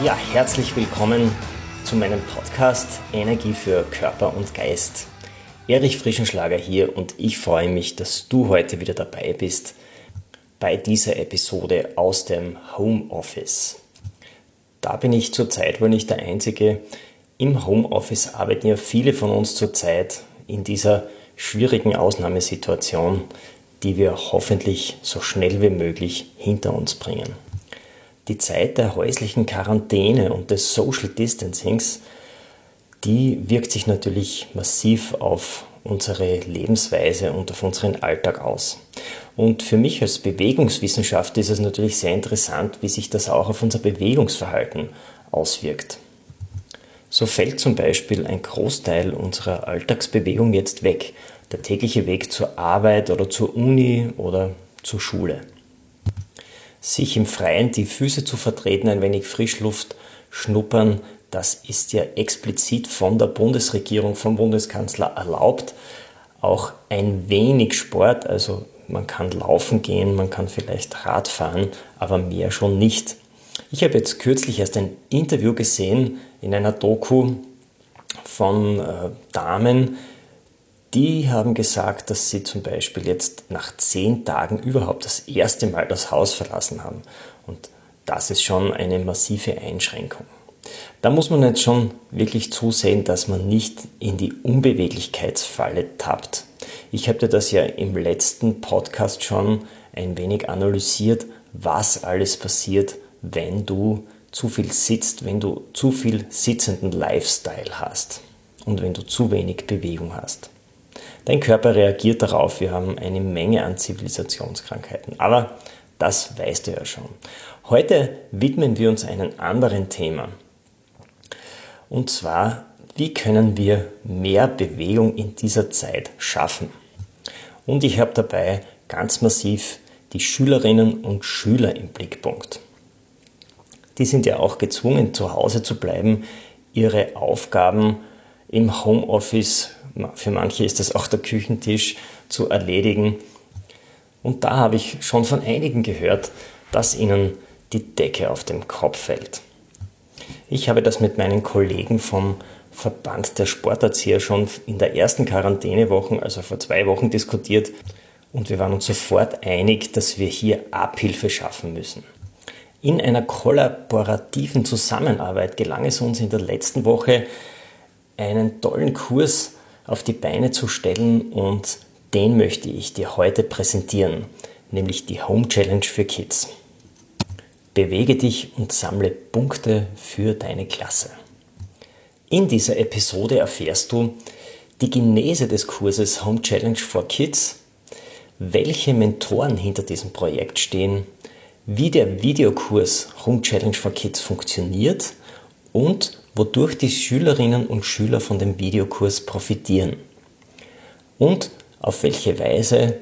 Ja, herzlich willkommen zu meinem Podcast Energie für Körper und Geist. Erich Frischenschlager hier und ich freue mich, dass du heute wieder dabei bist bei dieser Episode aus dem Homeoffice. Da bin ich zurzeit wohl nicht der Einzige, im Homeoffice arbeiten ja viele von uns zurzeit in dieser schwierigen Ausnahmesituation, die wir hoffentlich so schnell wie möglich hinter uns bringen. Die Zeit der häuslichen Quarantäne und des Social Distancings, die wirkt sich natürlich massiv auf unsere Lebensweise und auf unseren Alltag aus. Und für mich als Bewegungswissenschaftler ist es natürlich sehr interessant, wie sich das auch auf unser Bewegungsverhalten auswirkt. So fällt zum Beispiel ein Großteil unserer Alltagsbewegung jetzt weg. Der tägliche Weg zur Arbeit oder zur Uni oder zur Schule. Sich im Freien die Füße zu vertreten, ein wenig Frischluft schnuppern, das ist ja explizit von der Bundesregierung, vom Bundeskanzler erlaubt. Auch ein wenig Sport, also man kann laufen gehen, man kann vielleicht Rad fahren, aber mehr schon nicht. Ich habe jetzt kürzlich erst ein Interview gesehen in einer Doku von äh, Damen, die haben gesagt, dass sie zum Beispiel jetzt nach zehn Tagen überhaupt das erste Mal das Haus verlassen haben. Und das ist schon eine massive Einschränkung. Da muss man jetzt schon wirklich zusehen, dass man nicht in die Unbeweglichkeitsfalle tappt. Ich habe dir das ja im letzten Podcast schon ein wenig analysiert, was alles passiert, wenn du zu viel sitzt, wenn du zu viel sitzenden Lifestyle hast und wenn du zu wenig Bewegung hast. Dein Körper reagiert darauf. Wir haben eine Menge an Zivilisationskrankheiten. Aber das weißt du ja schon. Heute widmen wir uns einem anderen Thema. Und zwar, wie können wir mehr Bewegung in dieser Zeit schaffen? Und ich habe dabei ganz massiv die Schülerinnen und Schüler im Blickpunkt die sind ja auch gezwungen, zu Hause zu bleiben, ihre Aufgaben im Homeoffice, für manche ist das auch der Küchentisch, zu erledigen. Und da habe ich schon von einigen gehört, dass ihnen die Decke auf den Kopf fällt. Ich habe das mit meinen Kollegen vom Verband der Sporterzieher schon in der ersten Quarantänewoche, also vor zwei Wochen, diskutiert und wir waren uns sofort einig, dass wir hier Abhilfe schaffen müssen. In einer kollaborativen Zusammenarbeit gelang es uns in der letzten Woche, einen tollen Kurs auf die Beine zu stellen und den möchte ich dir heute präsentieren, nämlich die Home Challenge für Kids. Bewege dich und sammle Punkte für deine Klasse. In dieser Episode erfährst du die Genese des Kurses Home Challenge for Kids, welche Mentoren hinter diesem Projekt stehen, wie der Videokurs Home Challenge for Kids funktioniert und wodurch die Schülerinnen und Schüler von dem Videokurs profitieren und auf welche Weise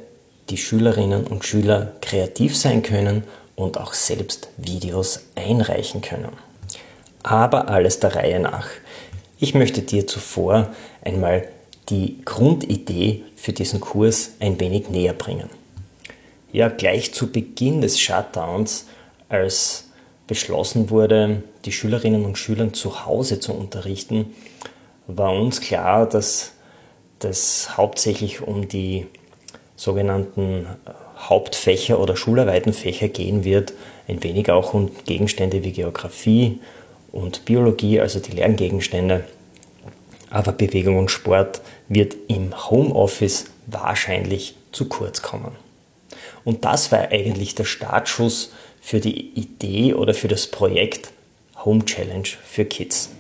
die Schülerinnen und Schüler kreativ sein können und auch selbst Videos einreichen können. Aber alles der Reihe nach. Ich möchte dir zuvor einmal die Grundidee für diesen Kurs ein wenig näher bringen ja gleich zu Beginn des Shutdowns, als beschlossen wurde, die Schülerinnen und Schüler zu Hause zu unterrichten, war uns klar, dass das hauptsächlich um die sogenannten Hauptfächer oder schularbeiten Fächer gehen wird, ein wenig auch um Gegenstände wie Geografie und Biologie, also die Lerngegenstände. Aber Bewegung und Sport wird im Homeoffice wahrscheinlich zu kurz kommen. Und das war eigentlich der Startschuss für die Idee oder für das Projekt Home Challenge für Kids.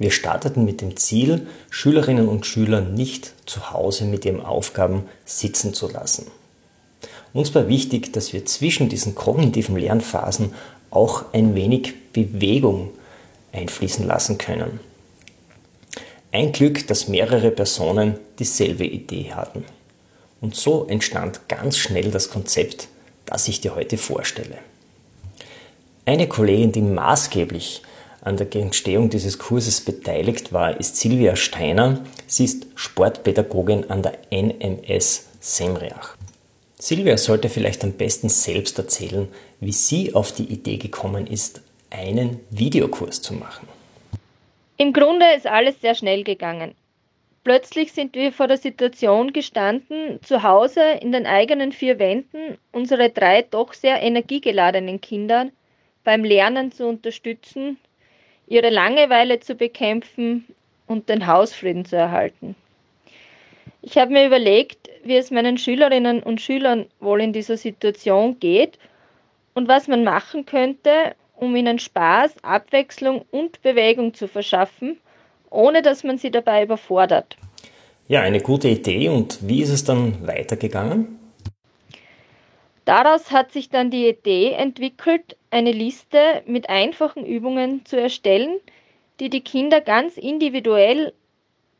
Wir starteten mit dem Ziel, Schülerinnen und Schüler nicht zu Hause mit ihren Aufgaben sitzen zu lassen. Uns war wichtig, dass wir zwischen diesen kognitiven Lernphasen auch ein wenig Bewegung einfließen lassen können. Ein Glück, dass mehrere Personen dieselbe Idee hatten. Und so entstand ganz schnell das Konzept, das ich dir heute vorstelle. Eine Kollegin, die maßgeblich an der Entstehung dieses Kurses beteiligt war, ist Silvia Steiner. Sie ist Sportpädagogin an der NMS Semriach. Silvia sollte vielleicht am besten selbst erzählen, wie sie auf die Idee gekommen ist, einen Videokurs zu machen. Im Grunde ist alles sehr schnell gegangen. Plötzlich sind wir vor der Situation gestanden, zu Hause in den eigenen vier Wänden unsere drei doch sehr energiegeladenen Kinder beim Lernen zu unterstützen, ihre Langeweile zu bekämpfen und den Hausfrieden zu erhalten. Ich habe mir überlegt, wie es meinen Schülerinnen und Schülern wohl in dieser Situation geht und was man machen könnte, um ihnen Spaß, Abwechslung und Bewegung zu verschaffen, ohne dass man sie dabei überfordert. Ja, eine gute Idee. Und wie ist es dann weitergegangen? Daraus hat sich dann die Idee entwickelt, eine Liste mit einfachen Übungen zu erstellen, die die Kinder ganz individuell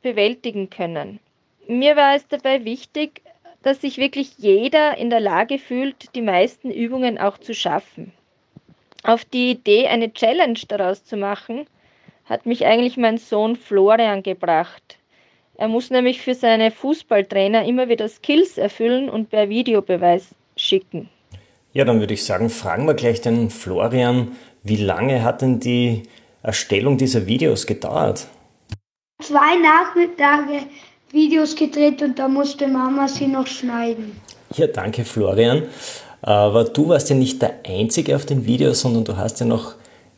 bewältigen können. Mir war es dabei wichtig, dass sich wirklich jeder in der Lage fühlt, die meisten Übungen auch zu schaffen. Auf die Idee, eine Challenge daraus zu machen, hat mich eigentlich mein Sohn Florian gebracht. Er muss nämlich für seine Fußballtrainer immer wieder Skills erfüllen und per Videobeweis schicken. Ja, dann würde ich sagen, fragen wir gleich den Florian, wie lange hat denn die Erstellung dieser Videos gedauert? Zwei Nachmittage Videos gedreht und da musste Mama sie noch schneiden. Ja, danke Florian. Aber du warst ja nicht der Einzige auf den Videos, sondern du hast ja noch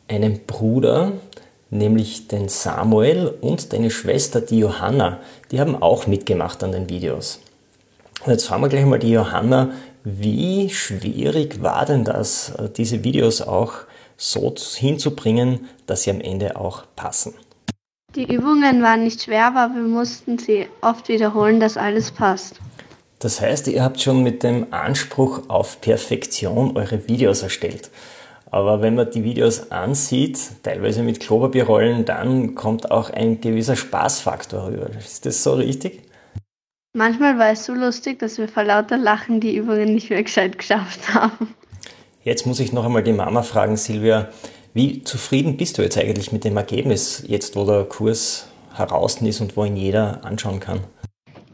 einen Bruder, nämlich den Samuel und deine Schwester, die Johanna. Die haben auch mitgemacht an den Videos. Und jetzt fragen wir gleich mal die Johanna, wie schwierig war denn das, diese Videos auch so hinzubringen, dass sie am Ende auch passen? Die Übungen waren nicht schwer, aber wir mussten sie oft wiederholen, dass alles passt. Das heißt, ihr habt schon mit dem Anspruch auf Perfektion eure Videos erstellt. Aber wenn man die Videos ansieht, teilweise mit Klopapierrollen, dann kommt auch ein gewisser Spaßfaktor rüber. Ist das so richtig? Manchmal war es so lustig, dass wir vor lauter Lachen die Übungen nicht mehr gescheit geschafft haben. Jetzt muss ich noch einmal die Mama fragen, Silvia, wie zufrieden bist du jetzt eigentlich mit dem Ergebnis, jetzt wo der Kurs heraus ist und wo ihn jeder anschauen kann?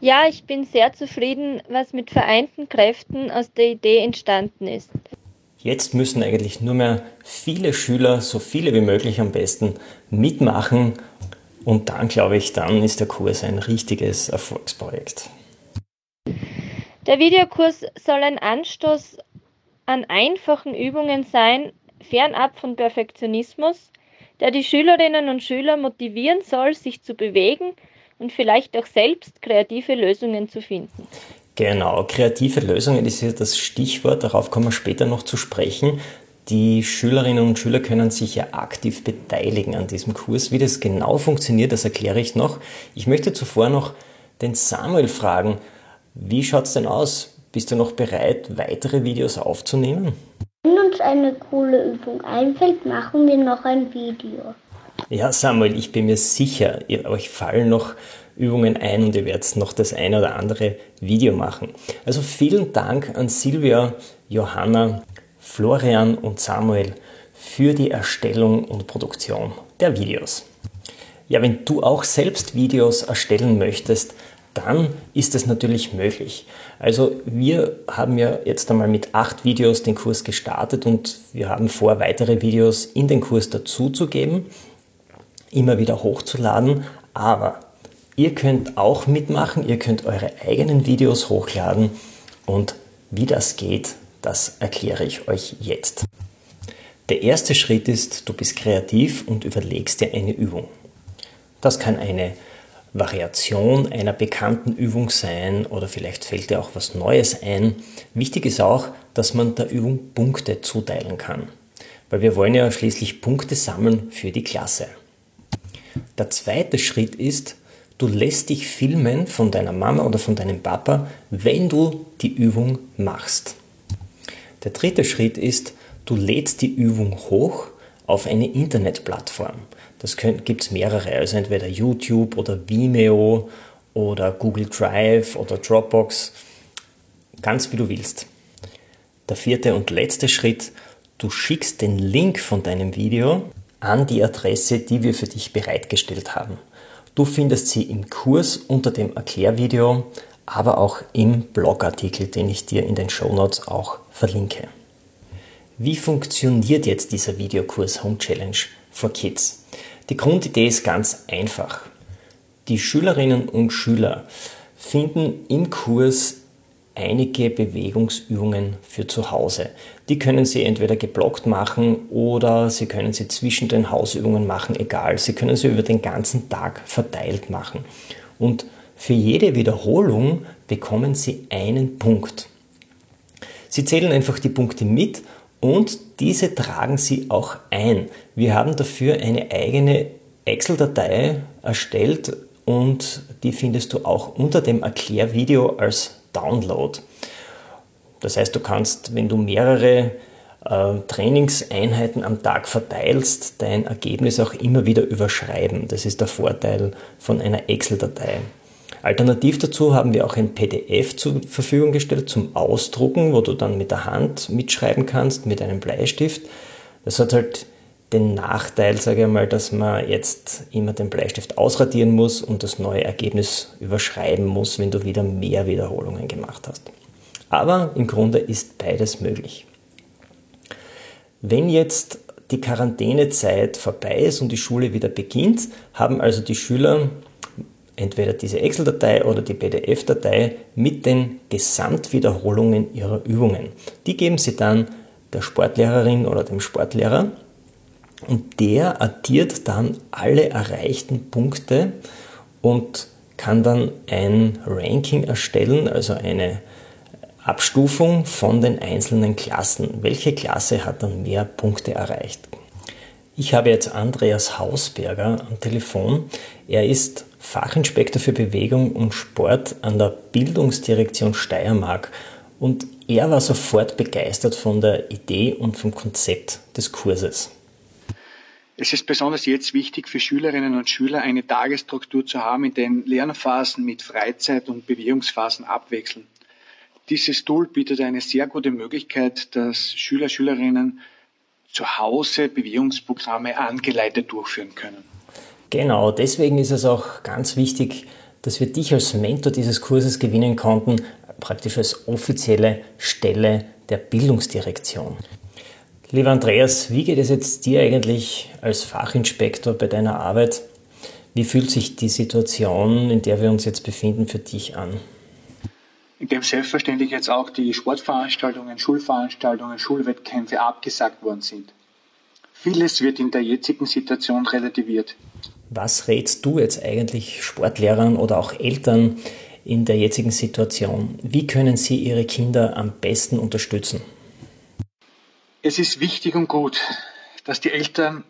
Ja, ich bin sehr zufrieden, was mit vereinten Kräften aus der Idee entstanden ist. Jetzt müssen eigentlich nur mehr viele Schüler, so viele wie möglich am besten, mitmachen und dann glaube ich, dann ist der Kurs ein richtiges Erfolgsprojekt. Der Videokurs soll ein Anstoß an einfachen Übungen sein, fernab von Perfektionismus, der die Schülerinnen und Schüler motivieren soll, sich zu bewegen und vielleicht auch selbst kreative Lösungen zu finden. Genau, kreative Lösungen ist ja das Stichwort, darauf kommen wir später noch zu sprechen. Die Schülerinnen und Schüler können sich ja aktiv beteiligen an diesem Kurs. Wie das genau funktioniert, das erkläre ich noch. Ich möchte zuvor noch den Samuel fragen, wie schaut es denn aus? Bist du noch bereit, weitere Videos aufzunehmen? Wenn uns eine coole Übung einfällt, machen wir noch ein Video. Ja, Samuel, ich bin mir sicher, euch fallen noch Übungen ein und ihr werdet noch das eine oder andere Video machen. Also vielen Dank an Silvia, Johanna, Florian und Samuel für die Erstellung und Produktion der Videos. Ja, wenn du auch selbst Videos erstellen möchtest, dann ist es natürlich möglich. Also wir haben ja jetzt einmal mit acht Videos den Kurs gestartet und wir haben vor, weitere Videos in den Kurs dazuzugeben, immer wieder hochzuladen. Aber ihr könnt auch mitmachen, ihr könnt eure eigenen Videos hochladen und wie das geht, das erkläre ich euch jetzt. Der erste Schritt ist, du bist kreativ und überlegst dir eine Übung. Das kann eine Variation einer bekannten Übung sein oder vielleicht fällt dir auch was Neues ein. Wichtig ist auch, dass man der Übung Punkte zuteilen kann, weil wir wollen ja schließlich Punkte sammeln für die Klasse. Der zweite Schritt ist, du lässt dich filmen von deiner Mama oder von deinem Papa, wenn du die Übung machst. Der dritte Schritt ist, du lädst die Übung hoch auf eine Internetplattform. Das gibt es mehrere, also entweder YouTube oder Vimeo oder Google Drive oder Dropbox, ganz wie du willst. Der vierte und letzte Schritt, du schickst den Link von deinem Video an die Adresse, die wir für dich bereitgestellt haben. Du findest sie im Kurs unter dem Erklärvideo, aber auch im Blogartikel, den ich dir in den Show Notes auch verlinke. Wie funktioniert jetzt dieser Videokurs Home Challenge for Kids? Die Grundidee ist ganz einfach. Die Schülerinnen und Schüler finden im Kurs einige Bewegungsübungen für zu Hause. Die können Sie entweder geblockt machen oder Sie können sie zwischen den Hausübungen machen, egal. Sie können sie über den ganzen Tag verteilt machen. Und für jede Wiederholung bekommen Sie einen Punkt. Sie zählen einfach die Punkte mit und diese tragen Sie auch ein. Wir haben dafür eine eigene Excel-Datei erstellt und die findest du auch unter dem Erklärvideo als Download. Das heißt, du kannst, wenn du mehrere äh, Trainingseinheiten am Tag verteilst, dein Ergebnis auch immer wieder überschreiben. Das ist der Vorteil von einer Excel-Datei. Alternativ dazu haben wir auch ein PDF zur Verfügung gestellt zum Ausdrucken, wo du dann mit der Hand mitschreiben kannst, mit einem Bleistift. Das hat halt den Nachteil, sage ich mal, dass man jetzt immer den Bleistift ausradieren muss und das neue Ergebnis überschreiben muss, wenn du wieder mehr Wiederholungen gemacht hast. Aber im Grunde ist beides möglich. Wenn jetzt die Quarantänezeit vorbei ist und die Schule wieder beginnt, haben also die Schüler entweder diese Excel-Datei oder die PDF-Datei mit den Gesamtwiederholungen ihrer Übungen. Die geben sie dann der Sportlehrerin oder dem Sportlehrer und der addiert dann alle erreichten Punkte und kann dann ein Ranking erstellen, also eine Abstufung von den einzelnen Klassen. Welche Klasse hat dann mehr Punkte erreicht? Ich habe jetzt Andreas Hausberger am Telefon. Er ist Fachinspektor für Bewegung und Sport an der Bildungsdirektion Steiermark und er war sofort begeistert von der Idee und vom Konzept des Kurses. Es ist besonders jetzt wichtig für Schülerinnen und Schüler eine Tagesstruktur zu haben, in der Lernphasen mit Freizeit und Bewegungsphasen abwechseln. Dieses Tool bietet eine sehr gute Möglichkeit, dass Schüler, Schülerinnen zu Hause Bewegungsprogramme angeleitet durchführen können. Genau, deswegen ist es auch ganz wichtig, dass wir dich als Mentor dieses Kurses gewinnen konnten, praktisch als offizielle Stelle der Bildungsdirektion. Lieber Andreas, wie geht es jetzt dir eigentlich als Fachinspektor bei deiner Arbeit? Wie fühlt sich die Situation, in der wir uns jetzt befinden, für dich an? Indem selbstverständlich jetzt auch die Sportveranstaltungen, Schulveranstaltungen, Schulwettkämpfe abgesagt worden sind. Vieles wird in der jetzigen Situation relativiert. Was rätst du jetzt eigentlich Sportlehrern oder auch Eltern in der jetzigen Situation? Wie können sie ihre Kinder am besten unterstützen? Es ist wichtig und gut, dass die Eltern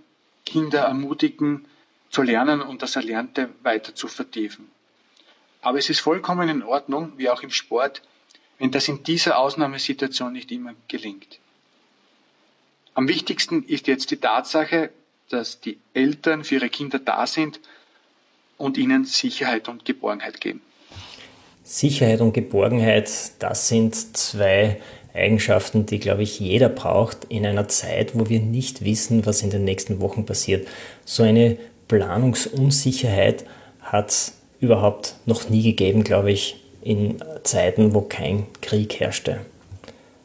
Kinder ermutigen, zu lernen und das Erlernte weiter zu vertiefen. Aber es ist vollkommen in Ordnung, wie auch im Sport, wenn das in dieser Ausnahmesituation nicht immer gelingt. Am wichtigsten ist jetzt die Tatsache, dass die Eltern für ihre Kinder da sind und ihnen Sicherheit und Geborgenheit geben. Sicherheit und Geborgenheit, das sind zwei Eigenschaften, die, glaube ich, jeder braucht in einer Zeit, wo wir nicht wissen, was in den nächsten Wochen passiert. So eine Planungsunsicherheit hat es überhaupt noch nie gegeben, glaube ich, in Zeiten, wo kein Krieg herrschte.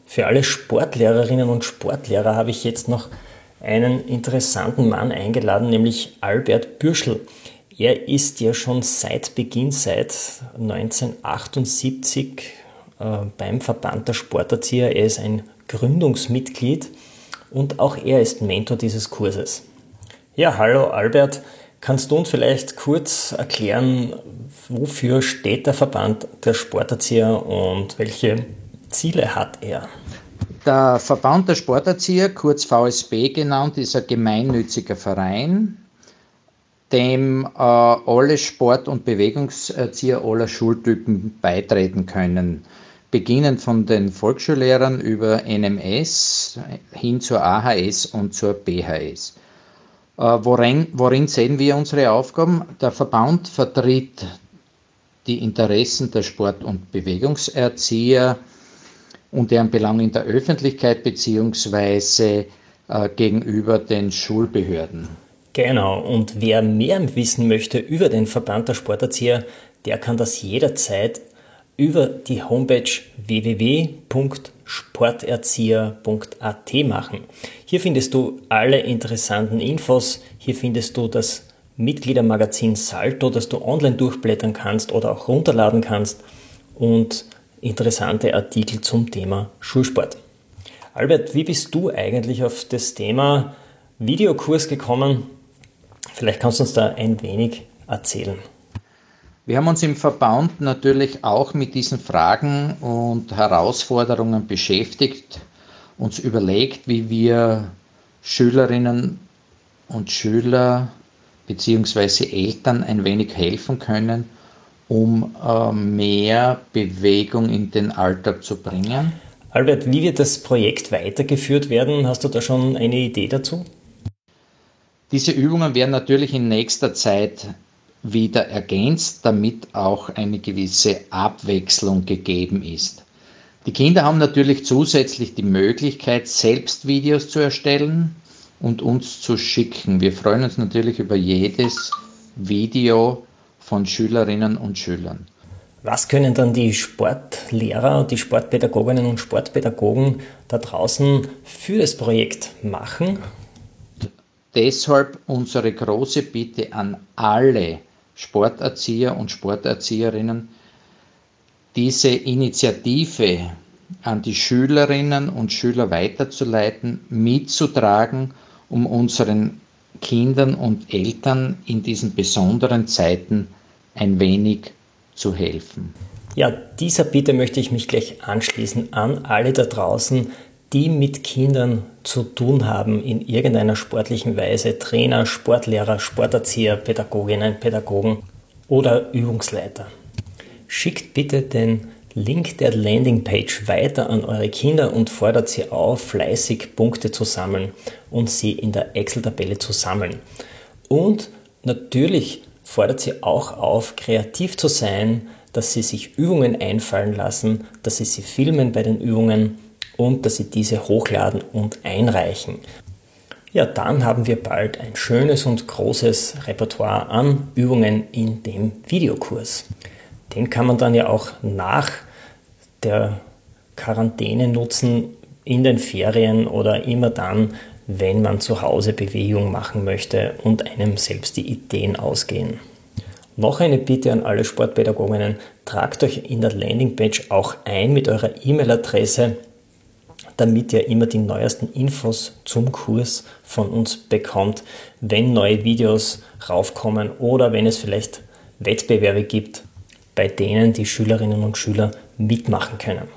Für alle Sportlehrerinnen und Sportlehrer habe ich jetzt noch einen interessanten Mann eingeladen, nämlich Albert Bürschel. Er ist ja schon seit Beginn, seit 1978 äh, beim Verband der Sporterzieher. Er ist ein Gründungsmitglied und auch er ist Mentor dieses Kurses. Ja, hallo Albert. Kannst du uns vielleicht kurz erklären, wofür steht der Verband der Sporterzieher und welche Ziele hat er? Der Verband der Sporterzieher, kurz VSB genannt, ist ein gemeinnütziger Verein, dem äh, alle Sport- und Bewegungserzieher aller Schultypen beitreten können. Beginnend von den Volksschullehrern über NMS hin zur AHS und zur BHS. Äh, worin, worin sehen wir unsere Aufgaben? Der Verband vertritt die Interessen der Sport- und Bewegungserzieher und deren Belang in der Öffentlichkeit bzw. Äh, gegenüber den Schulbehörden. Genau, und wer mehr wissen möchte über den Verband der Sporterzieher, der kann das jederzeit über die Homepage www.sporterzieher.at machen. Hier findest du alle interessanten Infos, hier findest du das Mitgliedermagazin Salto, das du online durchblättern kannst oder auch runterladen kannst und interessante Artikel zum Thema Schulsport. Albert, wie bist du eigentlich auf das Thema Videokurs gekommen? Vielleicht kannst du uns da ein wenig erzählen. Wir haben uns im Verband natürlich auch mit diesen Fragen und Herausforderungen beschäftigt, uns überlegt, wie wir Schülerinnen und Schüler bzw. Eltern ein wenig helfen können, um äh, mehr Bewegung in den Alltag zu bringen. Albert, wie wird das Projekt weitergeführt werden? Hast du da schon eine Idee dazu? Diese Übungen werden natürlich in nächster Zeit wieder ergänzt, damit auch eine gewisse Abwechslung gegeben ist. Die Kinder haben natürlich zusätzlich die Möglichkeit, selbst Videos zu erstellen und uns zu schicken. Wir freuen uns natürlich über jedes Video von Schülerinnen und Schülern. Was können dann die Sportlehrer und die Sportpädagoginnen und Sportpädagogen da draußen für das Projekt machen? Deshalb unsere große Bitte an alle Sporterzieher und Sporterzieherinnen, diese Initiative an die Schülerinnen und Schüler weiterzuleiten, mitzutragen, um unseren Kindern und Eltern in diesen besonderen Zeiten ein wenig zu helfen. Ja, dieser Bitte möchte ich mich gleich anschließen an alle da draußen, die mit Kindern zu tun haben in irgendeiner sportlichen Weise, Trainer, Sportlehrer, Sporterzieher, Pädagoginnen, Pädagogen oder Übungsleiter. Schickt bitte den Link der Landingpage weiter an eure Kinder und fordert sie auf, fleißig Punkte zu sammeln und sie in der Excel-Tabelle zu sammeln. Und natürlich fordert sie auch auf, kreativ zu sein, dass sie sich Übungen einfallen lassen, dass sie sie filmen bei den Übungen und dass Sie diese hochladen und einreichen. Ja, dann haben wir bald ein schönes und großes Repertoire an Übungen in dem Videokurs. Den kann man dann ja auch nach der Quarantäne nutzen, in den Ferien oder immer dann, wenn man zu Hause Bewegung machen möchte und einem selbst die Ideen ausgehen. Noch eine Bitte an alle Sportpädagoginnen, tragt euch in der Landingpage auch ein mit eurer E-Mail-Adresse damit ihr immer die neuesten Infos zum Kurs von uns bekommt, wenn neue Videos raufkommen oder wenn es vielleicht Wettbewerbe gibt, bei denen die Schülerinnen und Schüler mitmachen können.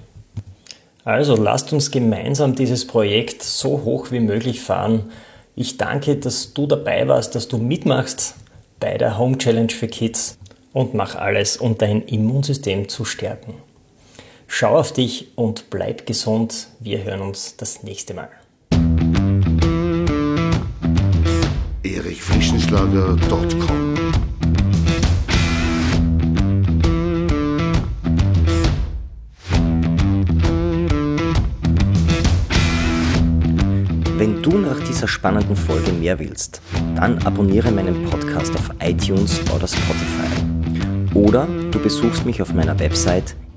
Also lasst uns gemeinsam dieses Projekt so hoch wie möglich fahren. Ich danke, dass du dabei warst, dass du mitmachst bei der Home Challenge für Kids und mach alles, um dein Immunsystem zu stärken. Schau auf dich und bleib gesund. Wir hören uns das nächste Mal. erichfrischenschlager.com Wenn du nach dieser spannenden Folge mehr willst, dann abonniere meinen Podcast auf iTunes oder Spotify. Oder du besuchst mich auf meiner Website